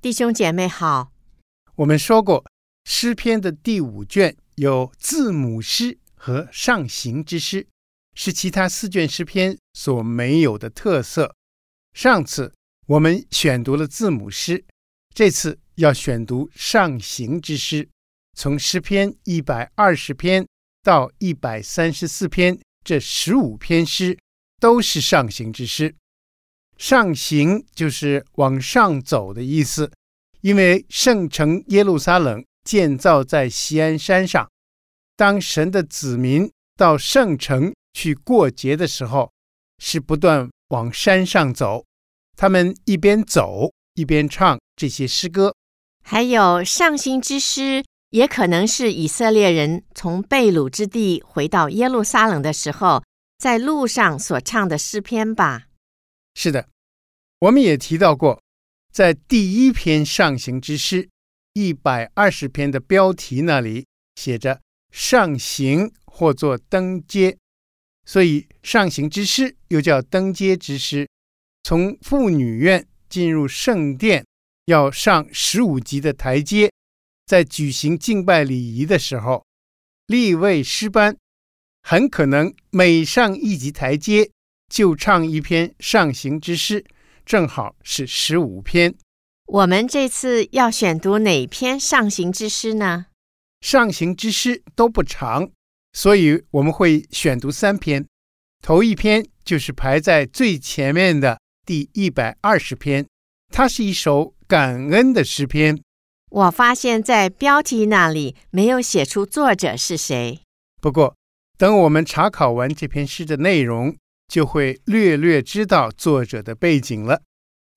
弟兄姐妹好，我们说过诗篇的第五卷有字母诗和上行之诗，是其他四卷诗篇所没有的特色。上次我们选读了字母诗，这次要选读上行之诗。从诗篇一百二十篇到一百三十四篇，这十五篇诗都是上行之诗。上行就是往上走的意思，因为圣城耶路撒冷建造在锡安山上，当神的子民到圣城去过节的时候，是不断往山上走。他们一边走一边唱这些诗歌。还有上行之诗，也可能是以色列人从被掳之地回到耶路撒冷的时候，在路上所唱的诗篇吧。是的，我们也提到过，在第一篇上行之诗一百二十篇的标题那里写着“上行”或作“登阶”，所以上行之诗又叫登阶之诗。从妇女院进入圣殿，要上十五级的台阶，在举行敬拜礼仪的时候，立位诗班很可能每上一级台阶，就唱一篇上行之诗，正好是十五篇。我们这次要选读哪篇上行之诗呢？上行之诗都不长，所以我们会选读三篇。头一篇就是排在最前面的第一百二十篇，它是一首感恩的诗篇。我发现，在标题那里没有写出作者是谁。不过，等我们查考完这篇诗的内容，就会略略知道作者的背景了。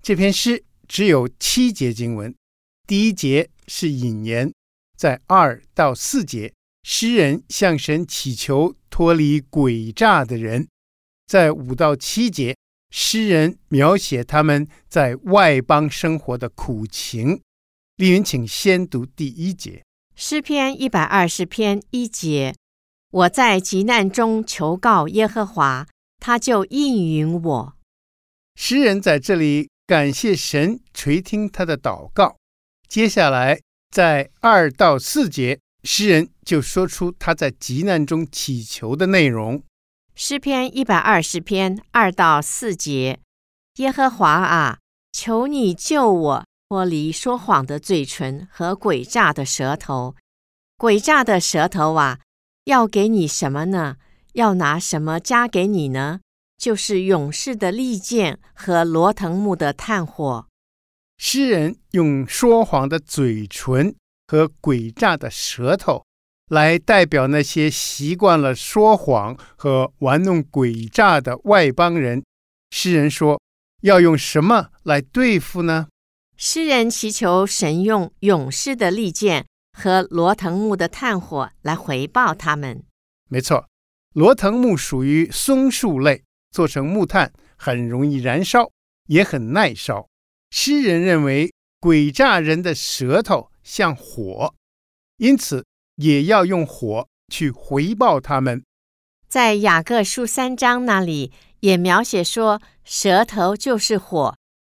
这篇诗只有七节经文，第一节是引言，在二到四节，诗人向神祈求脱离诡诈的人；在五到七节，诗人描写他们在外邦生活的苦情。丽云，请先读第一节，诗篇一百二十篇一节：我在急难中求告耶和华。他就应允我。诗人在这里感谢神垂听他的祷告。接下来，在二到四节，诗人就说出他在急难中祈求的内容。诗篇一百二十篇二到四节：耶和华啊，求你救我脱离说谎的嘴唇和诡诈的舌头。诡诈的舌头啊，要给你什么呢？要拿什么加给你呢？就是勇士的利剑和罗藤木的炭火。诗人用说谎的嘴唇和诡诈的舌头来代表那些习惯了说谎和玩弄诡诈的外邦人。诗人说：“要用什么来对付呢？”诗人祈求神用勇士的利剑和罗藤木的炭火来回报他们。没错。罗藤木属于松树类，做成木炭很容易燃烧，也很耐烧。诗人认为诡诈人的舌头像火，因此也要用火去回报他们。在雅各书三章那里也描写说，舌头就是火。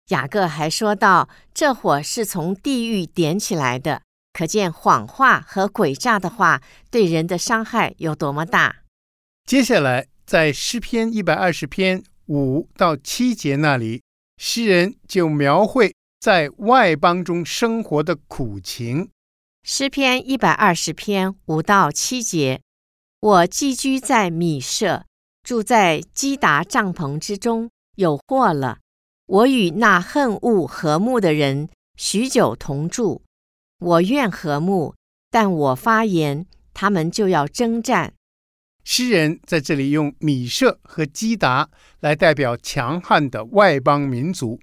雅各还说到，这火是从地狱点起来的，可见谎话和诡诈的话对人的伤害有多么大。接下来，在诗篇一百二十篇五到七节那里，诗人就描绘在外邦中生活的苦情。诗篇一百二十篇五到七节：我寄居在米舍，住在基达帐篷之中，有祸了。我与那恨恶和睦的人许久同住。我愿和睦，但我发言，他们就要争战。诗人在这里用米舍和基达来代表强悍的外邦民族。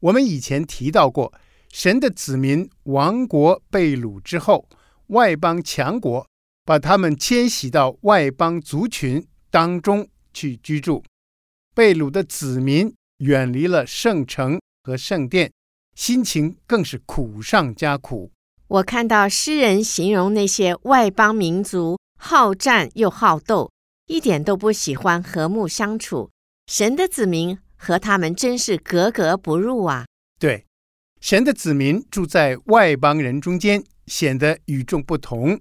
我们以前提到过，神的子民亡国被掳之后，外邦强国把他们迁徙到外邦族群当中去居住，被掳的子民远离了圣城和圣殿，心情更是苦上加苦。我看到诗人形容那些外邦民族好战又好斗，一点都不喜欢和睦相处。神的子民和他们真是格格不入啊！对。神的子民住在外邦人中间，显得与众不同，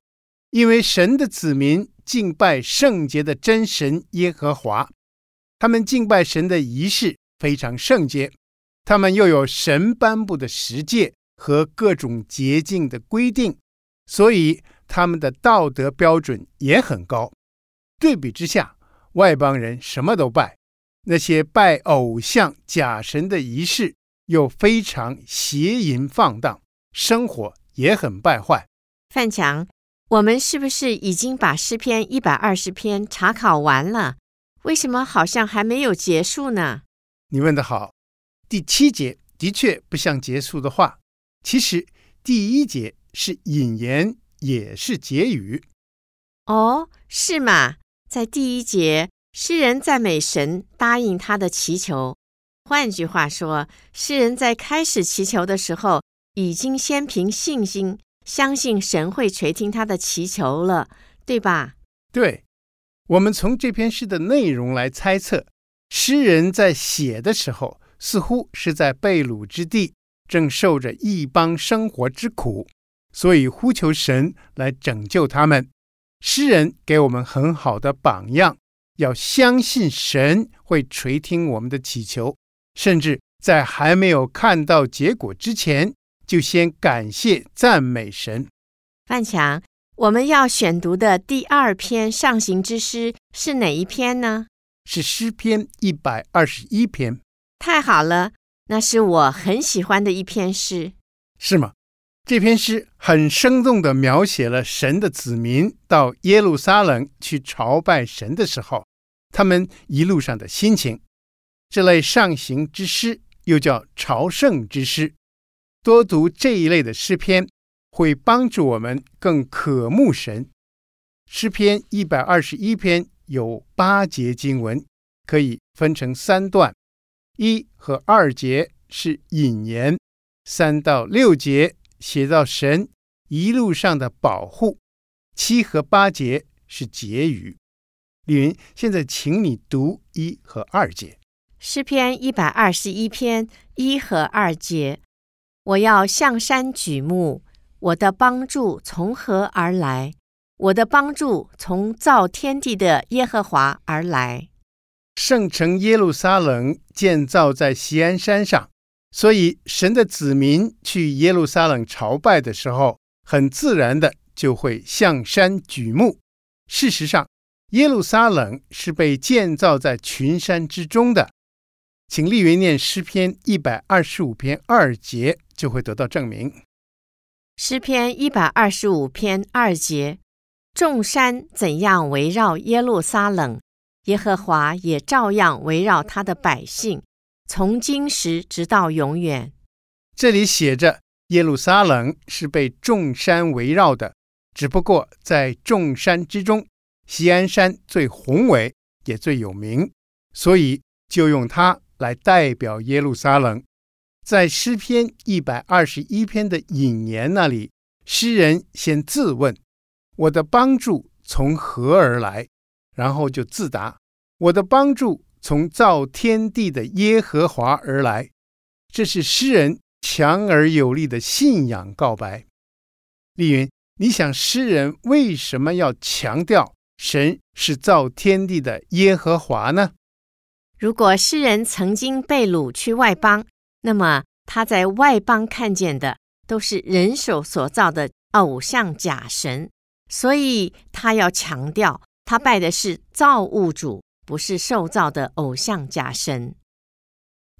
因为神的子民敬拜圣洁的真神耶和华，他们敬拜神的仪式非常圣洁，他们又有神颁布的十诫和各种洁净的规定，所以他们的道德标准也很高。对比之下，外邦人什么都拜，那些拜偶像、假神的仪式。又非常邪淫放荡，生活也很败坏。范强，我们是不是已经把诗篇一百二十篇查考完了？为什么好像还没有结束呢？你问得好，第七节的确不像结束的话。其实第一节是引言，也是结语。哦，是吗？在第一节，诗人赞美神答应他的祈求。换句话说，诗人在开始祈求的时候，已经先凭信心相信神会垂听他的祈求了，对吧？对。我们从这篇诗的内容来猜测，诗人在写的时候，似乎是在被掳之地，正受着异邦生活之苦，所以呼求神来拯救他们。诗人给我们很好的榜样，要相信神会垂听我们的祈求。甚至在还没有看到结果之前，就先感谢赞美神。范强，我们要选读的第二篇上行之诗是哪一篇呢？是诗篇一百二十一篇。太好了，那是我很喜欢的一篇诗。是吗？这篇诗很生动地描写了神的子民到耶路撒冷去朝拜神的时候，他们一路上的心情。这类上行之诗又叫朝圣之诗，多读这一类的诗篇，会帮助我们更渴慕神。诗篇一百二十一篇有八节经文，可以分成三段：一和二节是引言，三到六节写到神一路上的保护，七和八节是结语。李云，现在请你读一和二节。诗篇一百二十一篇一和二节，我要向山举目，我的帮助从何而来？我的帮助从造天地的耶和华而来。圣城耶路撒冷建造在锡安山上，所以神的子民去耶路撒冷朝拜的时候，很自然的就会向山举目。事实上，耶路撒冷是被建造在群山之中的。请丽云念诗篇一百二十五篇二节，就会得到证明。诗篇一百二十五篇二节：众山怎样围绕耶路撒冷，耶和华也照样围绕他的百姓，从今时直到永远。这里写着耶路撒冷是被众山围绕的，只不过在众山之中，锡安山最宏伟，也最有名，所以就用它。来代表耶路撒冷，在诗篇一百二十一篇的引言那里，诗人先自问：“我的帮助从何而来？”然后就自答：“我的帮助从造天地的耶和华而来。”这是诗人强而有力的信仰告白。丽云，你想诗人为什么要强调神是造天地的耶和华呢？如果诗人曾经被掳去外邦，那么他在外邦看见的都是人手所造的偶像假神，所以他要强调，他拜的是造物主，不是受造的偶像假神。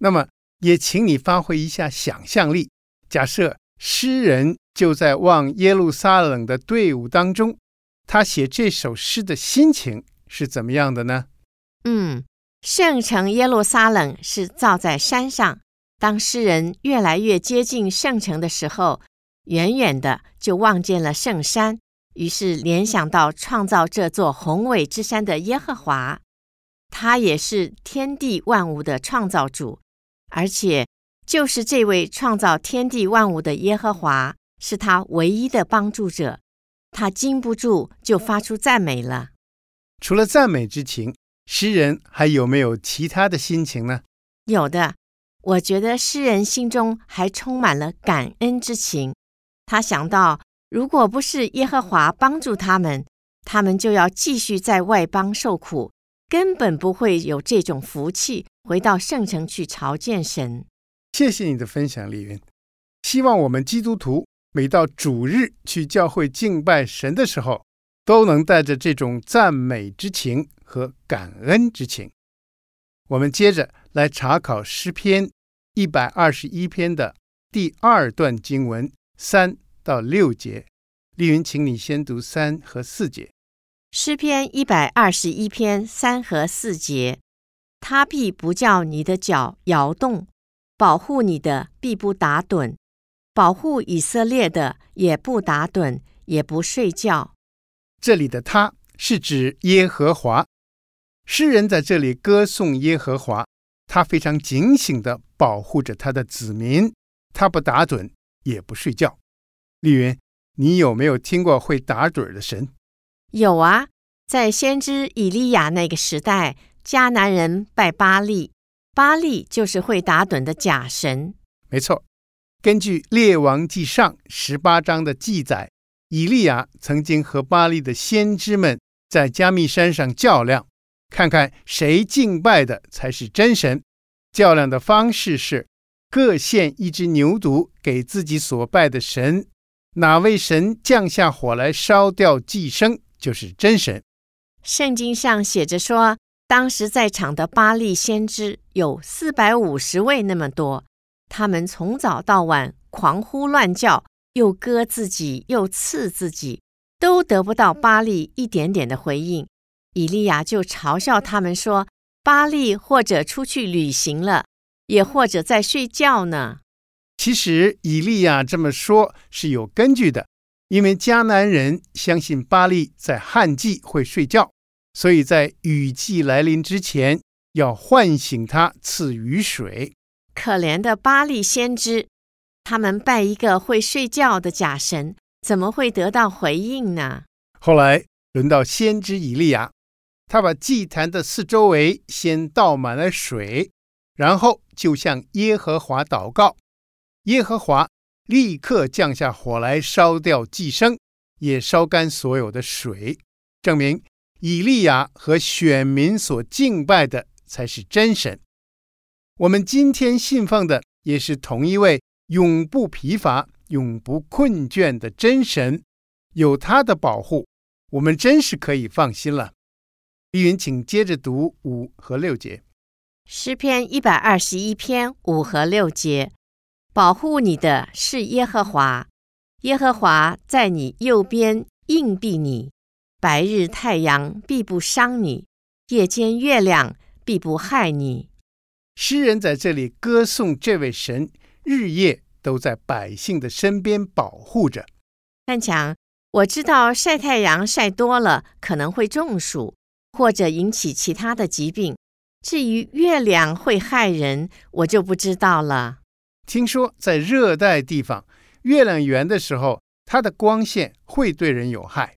那么，也请你发挥一下想象力，假设诗人就在往耶路撒冷的队伍当中，他写这首诗的心情是怎么样的呢？嗯。圣城耶路撒冷是造在山上，当诗人越来越接近圣城的时候，远远的就望见了圣山，于是联想到创造这座宏伟之山的耶和华，他也是天地万物的创造主，而且就是这位创造天地万物的耶和华，是他唯一的帮助者，他禁不住就发出赞美了。除了赞美之情，诗人还有没有其他的心情呢？有的，我觉得诗人心中还充满了感恩之情。他想到，如果不是耶和华帮助他们，他们就要继续在外邦受苦，根本不会有这种福气回到圣城去朝见神。谢谢你的分享，丽云。希望我们基督徒每到主日去教会敬拜神的时候，都能带着这种赞美之情和感恩之情。我们接着来查考诗篇一百二十一篇的第二段经文。三到六节，丽云，请你先读三和四节。诗篇一百二十一篇三和四节，他必不叫你的脚摇动，保护你的必不打盹，保护以色列的也不打盹，也不睡觉。这里的他是指耶和华，诗人在这里歌颂耶和华，他非常警醒地保护着他的子民，他不打盹。也不睡觉。丽云，你有没有听过会打盹的神？有啊，在先知以利亚那个时代，迦南人拜巴力，巴力就是会打盹的假神。没错，根据《列王记上》十八章的记载，以利亚曾经和巴力的先知们在迦密山上较量，看看谁敬拜的才是真神。较量的方式是。各献一只牛犊给自己所拜的神，哪位神降下火来烧掉祭牲，就是真神。圣经上写着说，当时在场的巴利先知有四百五十位那么多，他们从早到晚狂呼乱叫，又割自己，又刺自己，都得不到巴利一点点的回应。以利亚就嘲笑他们说：“巴利或者出去旅行了。”也或者在睡觉呢。其实以利亚这么说是有根据的，因为迦南人相信巴利在旱季会睡觉，所以在雨季来临之前要唤醒他赐雨水。可怜的巴利先知，他们拜一个会睡觉的假神，怎么会得到回应呢？后来轮到先知以利亚，他把祭坛的四周围先倒满了水。然后就向耶和华祷告，耶和华立刻降下火来烧掉寄生，也烧干所有的水，证明以利亚和选民所敬拜的才是真神。我们今天信奉的也是同一位永不疲乏、永不困倦的真神，有他的保护，我们真是可以放心了。丽云，请接着读五和六节。诗篇一百二十一篇五和六节，保护你的是耶和华，耶和华在你右边硬币你，白日太阳必不伤你，夜间月亮必不害你。诗人在这里歌颂这位神，日夜都在百姓的身边保护着。但强，我知道晒太阳晒多了可能会中暑，或者引起其他的疾病。至于月亮会害人，我就不知道了。听说在热带地方，月亮圆的时候，它的光线会对人有害。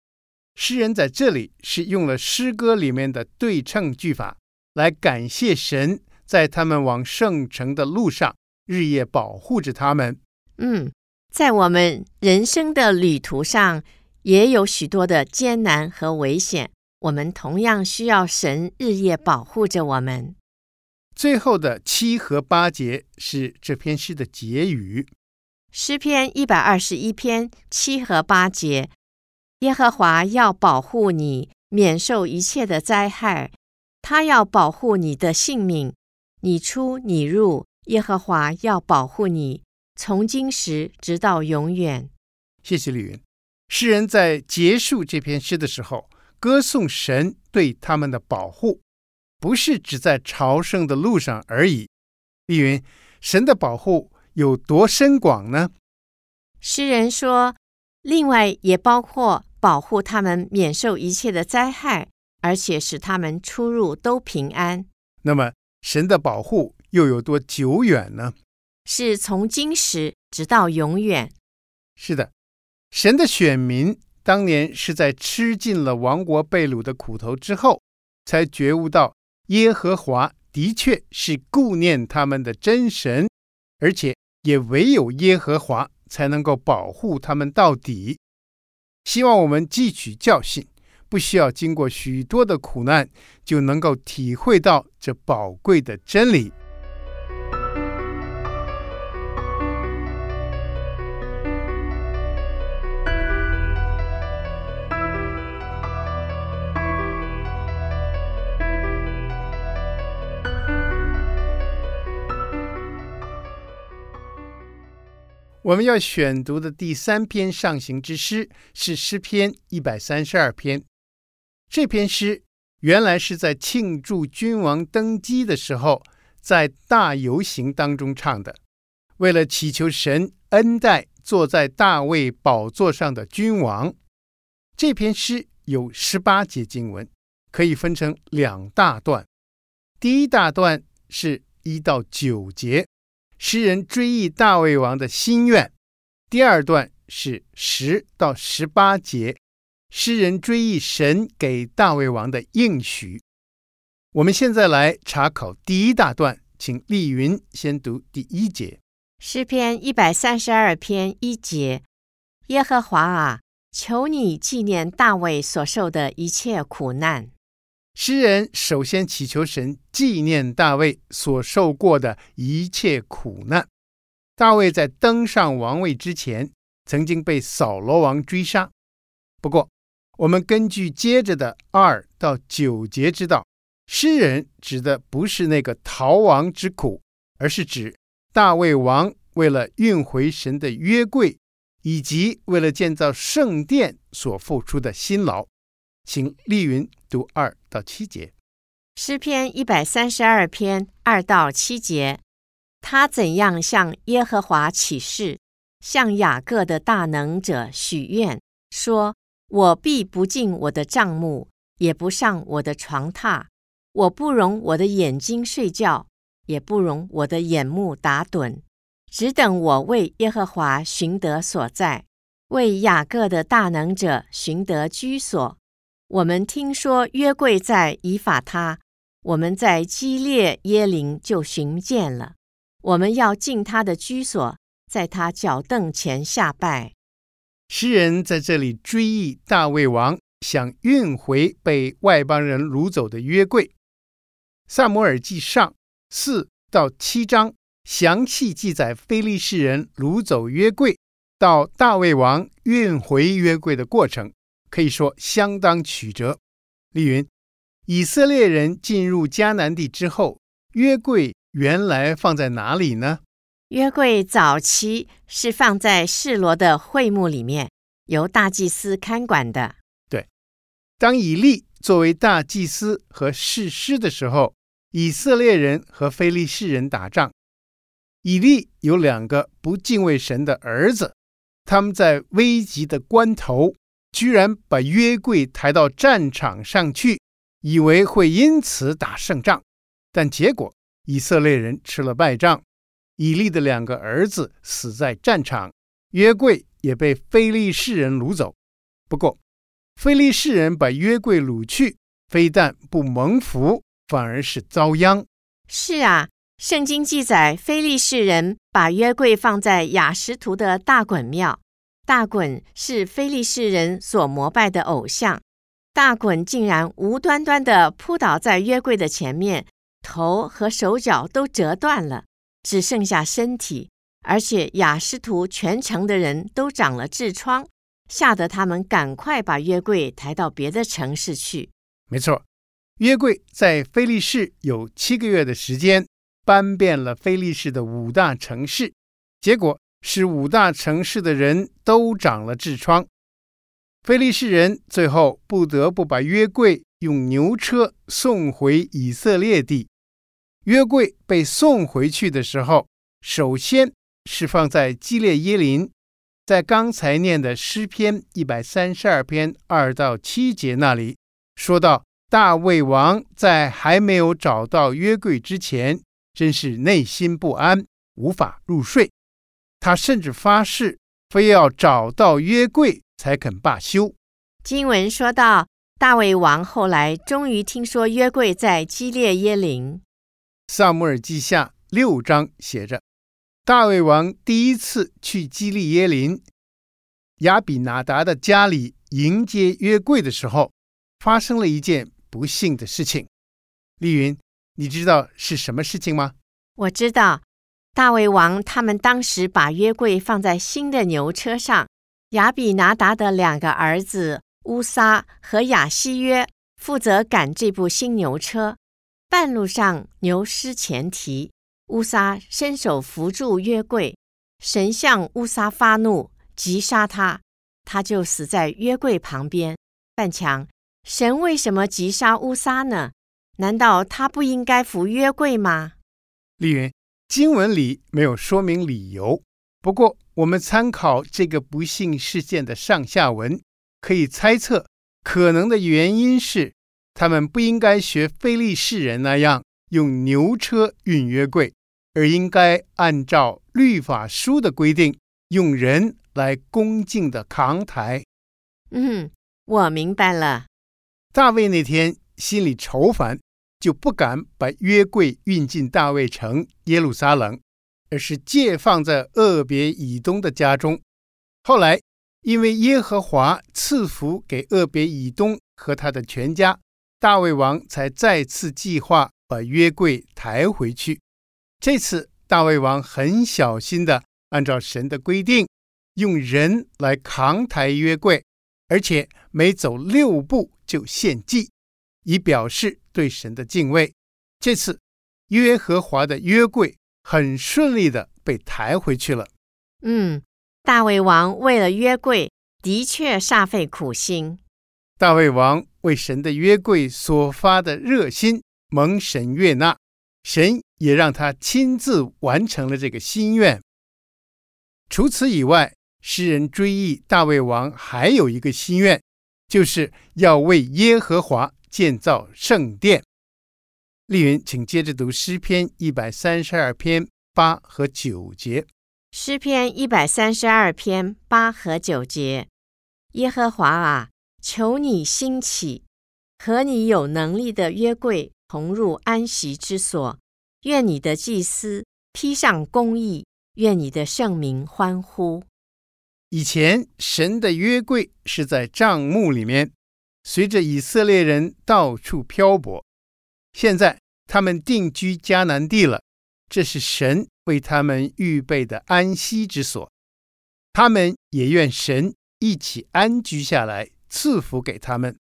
诗人在这里是用了诗歌里面的对称句法，来感谢神在他们往圣城的路上日夜保护着他们。嗯，在我们人生的旅途上，也有许多的艰难和危险。我们同样需要神日夜保护着我们。最后的七和八节是这篇诗的结语。诗篇一百二十一篇七和八节：耶和华要保护你，免受一切的灾害；他要保护你的性命，你出你入，耶和华要保护你，从今时直到永远。谢谢李云。诗人在结束这篇诗的时候。歌颂神对他们的保护，不是只在朝圣的路上而已。碧云，神的保护有多深广呢？诗人说，另外也包括保护他们免受一切的灾害，而且使他们出入都平安。那么，神的保护又有多久远呢？是从今时直到永远。是的，神的选民当年是在吃尽了亡国被掳的苦头之后，才觉悟到耶和华的确是顾念他们的真神，而且也唯有耶和华才能够保护他们到底。希望我们汲取教训，不需要经过许多的苦难，就能够体会到这宝贵的真理。我们要选读的第三篇上行之诗是诗篇一百三十二篇。这篇诗原来是在庆祝君王登基的时候，在大游行当中唱的，为了祈求神恩待坐在大卫宝座上的君王。这篇诗有十八节经文，可以分成两大段。第一大段是一到九节。诗人追忆大卫王的心愿，第二段是十到十八节，诗人追忆神给大卫王的应许。我们现在来查考第一大段，请丽云先读第一节。诗篇一百三十二篇一节：耶和华啊，求你纪念大卫所受的一切苦难。诗人首先祈求神纪念大卫所受过的一切苦难。大卫在登上王位之前，曾经被扫罗王追杀。不过，我们根据接着的二到九节知道，诗人指的不是那个逃亡之苦，而是指大卫王为了运回神的约柜，以及为了建造圣殿所付出的辛劳。请丽云读二到七节，诗篇一百三十二篇二到七节，他怎样向耶和华起誓，向雅各的大能者许愿，说：我必不进我的帐幕，也不上我的床榻，我不容我的眼睛睡觉，也不容我的眼目打盹，只等我为耶和华寻得所在，为雅各的大能者寻得居所。我们听说约柜在以法他，我们在基列耶林就寻见了。我们要进他的居所，在他脚凳前下拜。诗人在这里追忆大卫王想运回被外邦人掳走的约柜。撒母耳记上四到七章详细记载非利士人掳走约柜到大卫王运回约柜的过程。可以说相当曲折。丽云，以色列人进入迦南地之后，约柜原来放在哪里呢？约柜早期是放在示罗的会幕里面，由大祭司看管的。对，当以利作为大祭司和士师的时候，以色列人和非利士人打仗。以利有两个不敬畏神的儿子，他们在危急的关头。居然把约柜抬到战场上去，以为会因此打胜仗，但结果以色列人吃了败仗，以利的两个儿子死在战场，约柜也被非利士人掳走。不过，非利士人把约柜掳去，非但不蒙福，反而是遭殃。是啊，圣经记载，非利士人把约柜放在亚实图的大衮庙。大衮是菲利士人所膜拜的偶像，大衮竟然无端端地扑倒在约柜的前面，头和手脚都折断了，只剩下身体，而且亚实突全城的人都长了痔疮，吓得他们赶快把约柜抬到别的城市去。没错，约柜在菲利士有七个月的时间，搬遍了菲利士的五大城市，结果。使五大城市的人都长了痔疮，非利士人最后不得不把约柜用牛车送回以色列地。约柜被送回去的时候，首先是放在基列耶林，在刚才念的诗篇一百三十二篇二到七节那里，说到大卫王在还没有找到约柜之前，真是内心不安，无法入睡。他甚至发誓，非要找到约柜才肯罢休。经文说到，大卫王后来终于听说约柜在基列耶琳。撒母耳记下六章写着，大卫王第一次去基利耶林，亚比拿达的家里迎接约柜的时候，发生了一件不幸的事情。丽云，你知道是什么事情吗？我知道，大卫王他们当时把约柜放在新的牛车上，亚比拿达的两个儿子。乌撒和亚希约负责赶这部新牛车，半路上牛失前蹄，乌撒伸手扶住约柜，神向乌撒发怒，击杀他，他就死在约柜旁边。范强，神为什么击杀乌撒呢？难道他不应该扶约柜吗？丽云，经文里没有说明理由，不过我们参考这个不幸事件的上下文。可以猜测，可能的原因是他们不应该学非利士人那样用牛车运约柜，而应该按照律法书的规定，用人来恭敬的扛抬。嗯，我明白了。大卫那天心里愁烦，就不敢把约柜运进大卫城耶路撒冷，而是借放在俄别以东的家中。后来。因为耶和华赐福给俄别以东和他的全家，大卫王才再次计划把约柜抬回去。这次大卫王很小心地按照神的规定，用人来扛抬约柜，而且每走六步就献祭，以表示对神的敬畏。这次约和华的约柜很顺利的被抬回去了。嗯。大卫王为了约柜，的确煞费苦心。大卫王为神的约柜所发的热心，蒙神悦纳，神也让他亲自完成了这个心愿。除此以外，诗人追忆大卫王还有一个心愿，就是要为耶和华建造圣殿。丽云，请接着读诗篇一百三十二篇八和九节。诗篇一百三十二篇八和九节：耶和华啊，求你兴起，和你有能力的约柜同入安息之所。愿你的祭司披上公义，愿你的圣名欢呼。以前神的约柜是在帐幕里面，随着以色列人到处漂泊。现在他们定居迦南地了，这是神。为他们预备的安息之所，他们也愿神一起安居下来，赐福给他们。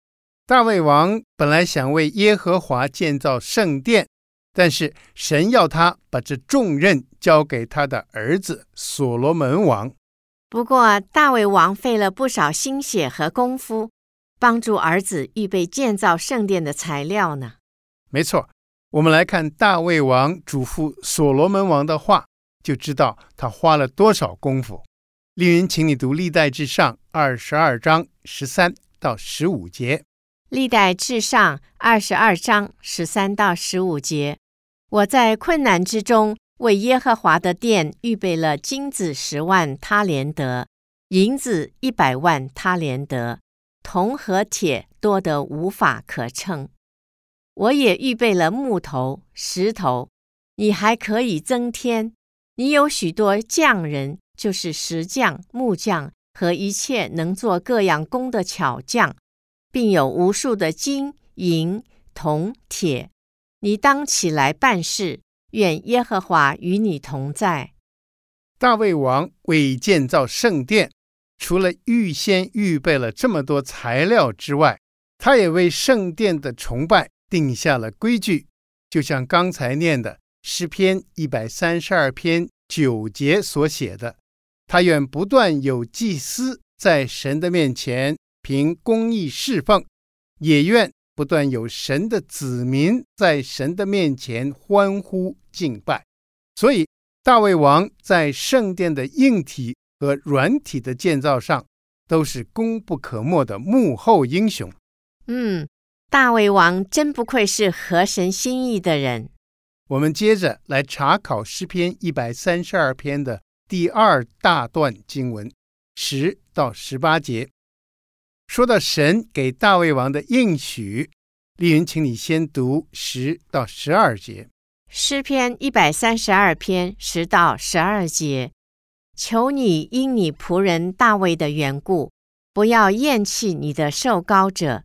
大卫王本来想为耶和华建造圣殿，但是神要他把这重任交给他的儿子所罗门王。不过，大卫王费了不少心血和功夫，帮助儿子预备建造圣殿的材料呢。没错。我们来看大卫王嘱咐所罗门王的话，就知道他花了多少功夫。丽云，请你读《历代至上》二十二章十三到十五节。《历代至上》二十二章十三到十五节，我在困难之中为耶和华的殿预备了金子十万他连德，银子一百万他连得，铜和铁多得无法可称。我也预备了木头、石头，你还可以增添。你有许多匠人，就是石匠、木匠和一切能做各样工的巧匠，并有无数的金银铜铁。你当起来办事，愿耶和华与你同在。大卫王为建造圣殿，除了预先预备了这么多材料之外，他也为圣殿的崇拜。定下了规矩，就像刚才念的诗篇一百三十二篇九节所写的：“他愿不断有祭司在神的面前凭公义侍奉，也愿不断有神的子民在神的面前欢呼敬拜。”所以，大卫王在圣殿的硬体和软体的建造上，都是功不可没的幕后英雄。嗯，大胃王真不愧是合神心意的人。我们接着来查考诗篇一百三十二篇的第二大段经文，十到十八节。说到神给大卫王的应许，丽云，请你先读十到十二节。诗篇一百三十二篇十到十二节，求你因你仆人大卫的缘故，不要厌弃你的受膏者。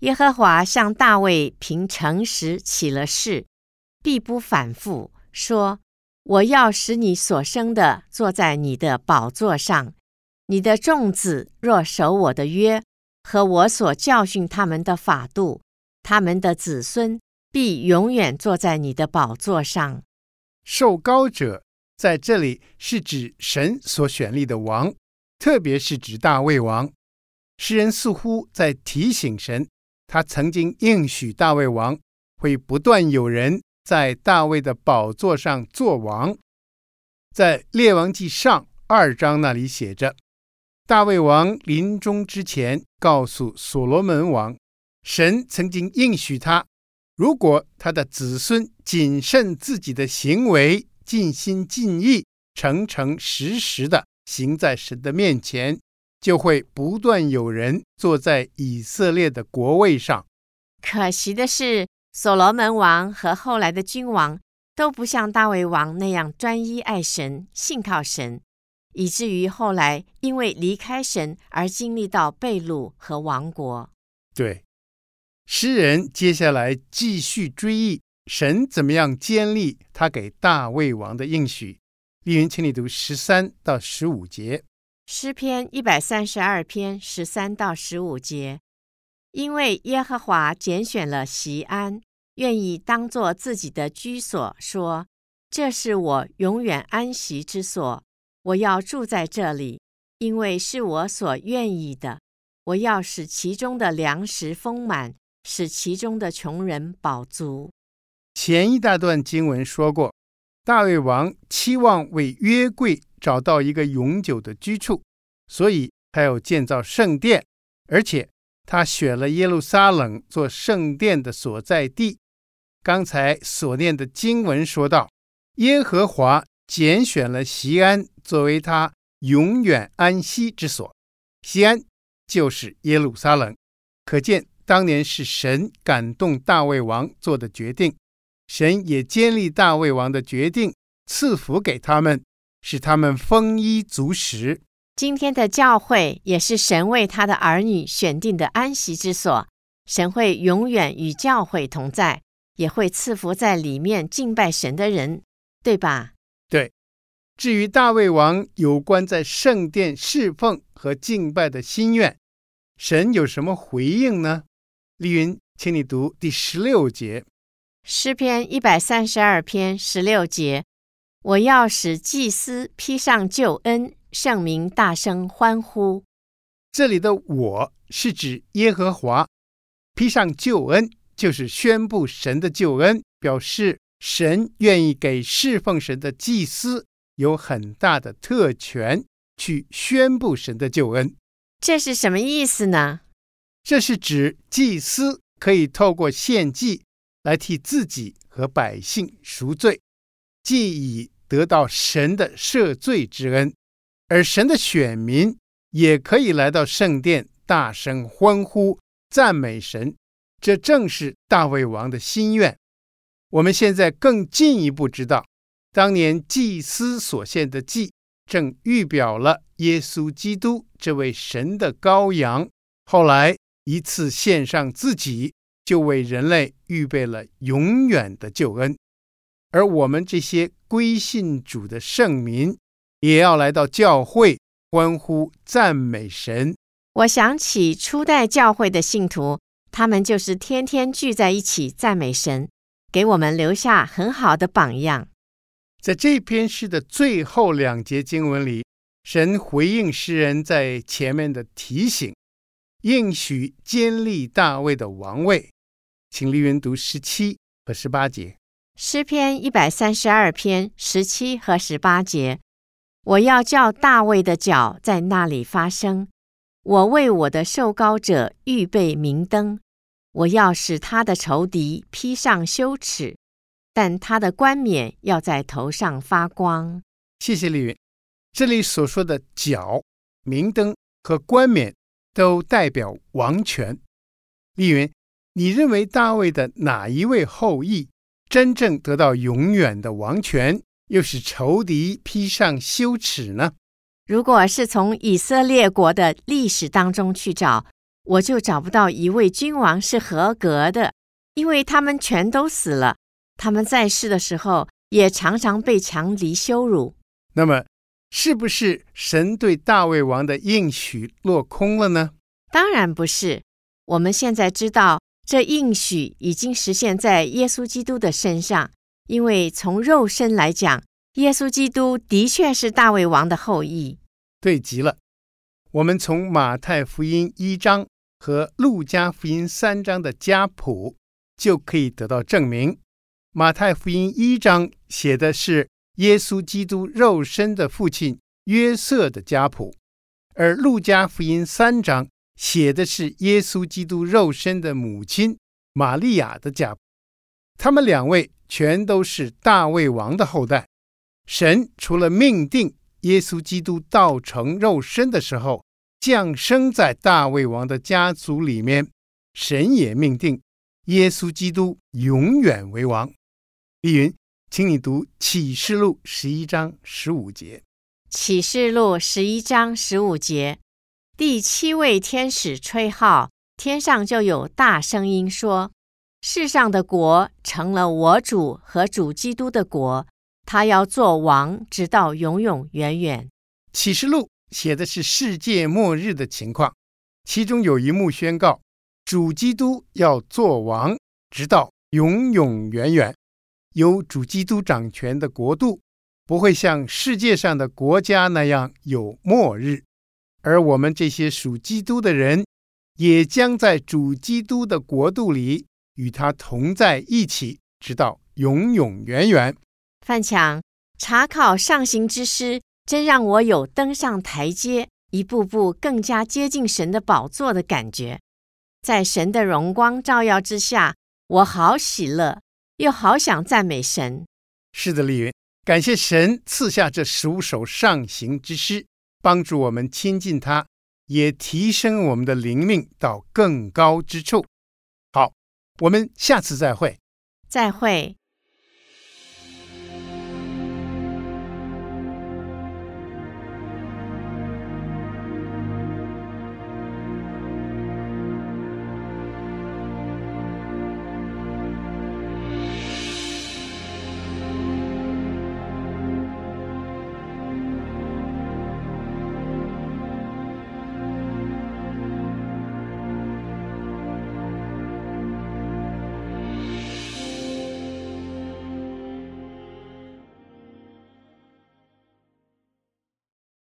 耶和华向大卫凭诚实起了誓，必不反复，说：我要使你所生的坐在你的宝座上，你的众子若守我的约。和我所教训他们的法度，他们的子孙必永远坐在你的宝座上。受膏者在这里是指神所选立的王，特别是指大卫王。诗人似乎在提醒神，他曾经应许大卫王会不断有人在大卫的宝座上做王。在列王记上二章那里写着。大卫王临终之前，告诉所罗门王，神曾经应许他，如果他的子孙谨慎自己的行为，尽心尽意、诚诚实实的行在神的面前，就会不断有人坐在以色列的国位上。可惜的是，所罗门王和后来的君王都不像大卫王那样专一爱神、信靠神。以至于后来因为离开神而经历到被掳和亡国。对，诗人接下来继续追忆神怎么样坚立他给大卫王的应许。丽云，请你读十三到十五节。诗篇一百三十二篇十三到十五节，因为耶和华拣选了锡安，愿意当作自己的居所，说：这是我永远安息之所。我要住在这里，因为是我所愿意的。我要使其中的粮食丰满，使其中的穷人饱足。前一大段经文说过，大卫王期望为约柜找到一个永久的居处，所以他要建造圣殿，而且他选了耶路撒冷做圣殿的所在地。刚才所念的经文说到，耶和华拣选了西安。作为他永远安息之所，西安就是耶路撒冷。可见当年是神感动大卫王做的决定，神也坚立大卫王的决定，赐福给他们，使他们丰衣足食。今天的教会也是神为他的儿女选定的安息之所，神会永远与教会同在，也会赐福在里面敬拜神的人，对吧？对。至于大卫王有关在圣殿侍奉和敬拜的心愿，神有什么回应呢？丽云，请你读第十六节。诗篇一百三十二篇十六节：我要使祭司披上救恩，圣民大声欢呼。这里的“我”是指耶和华，披上救恩就是宣布神的救恩，表示神愿意给侍奉神的祭司。有很大的特权去宣布神的救恩，这是什么意思呢？这是指祭司可以透过献祭来替自己和百姓赎罪，既已得到神的赦罪之恩，而神的选民也可以来到圣殿大声欢呼赞美神。这正是大卫王的心愿。我们现在更进一步知道。当年祭司所献的祭，正预表了耶稣基督这位神的羔羊。后来一次献上自己，就为人类预备了永远的救恩。而我们这些归信主的圣民，也要来到教会，欢呼赞美神。我想起初代教会的信徒，他们就是天天聚在一起赞美神，给我们留下很好的榜样。在这篇诗的最后两节经文里，神回应诗人在前面的提醒，应许坚立大卫的王位。请丽云读十七和十八节。诗篇一百三十二篇十七和十八节：我要叫大卫的脚在那里发声，我为我的受膏者预备明灯，我要使他的仇敌披上羞耻，但他的冠冕要在头上发光。谢谢丽云。这里所说的脚、明灯和冠冕，都代表王权。丽云，你认为大卫的哪一位后裔真正得到永远的王权，又使仇敌披上羞耻呢？如果是从以色列国的历史当中去找，我就找不到一位君王是合格的，因为他们全都死了。他们在世的时候，也常常被强敌羞辱。那么，是不是神对大卫王的应许落空了呢？当然不是。我们现在知道，这应许已经实现在耶稣基督的身上，因为从肉身来讲，耶稣基督的确是大卫王的后裔。对极了。我们从马太福音一章和路加福音三章的家谱就可以得到证明。马太福音一章写的是耶稣基督肉身的父亲约瑟的家谱，而路加福音三章写的是耶稣基督肉身的母亲玛利亚的家。他们两位全都是大卫王的后代。神除了命定耶稣基督道成肉身的时候降生在大卫王的家族里面，神也命定耶稣基督永远为王。丽云，请你读启示录十一章十五节。启示录十一章十五节。第七位天使吹号，天上就有大声音说：“世上的国成了我主和主基督的国，他要做王，直到永永远远。”启示录写的是世界末日的情况，其中有一幕宣告：主基督要做王，直到永永远远。由主基督掌权的国度，不会像世界上的国家那样有末日。而我们这些属基督的人，也将在主基督的国度里与他同在一起，直到永永远远。范强，查考上行之诗，真让我有登上台阶，一步步更加接近神的宝座的感觉。在神的荣光照耀之下，我好喜乐，又好想赞美神。是的，丽云，感谢神赐下这十五首上行之诗。帮助我们亲近他，也提升我们的灵命到更高之处。好，我们下次再会。再会。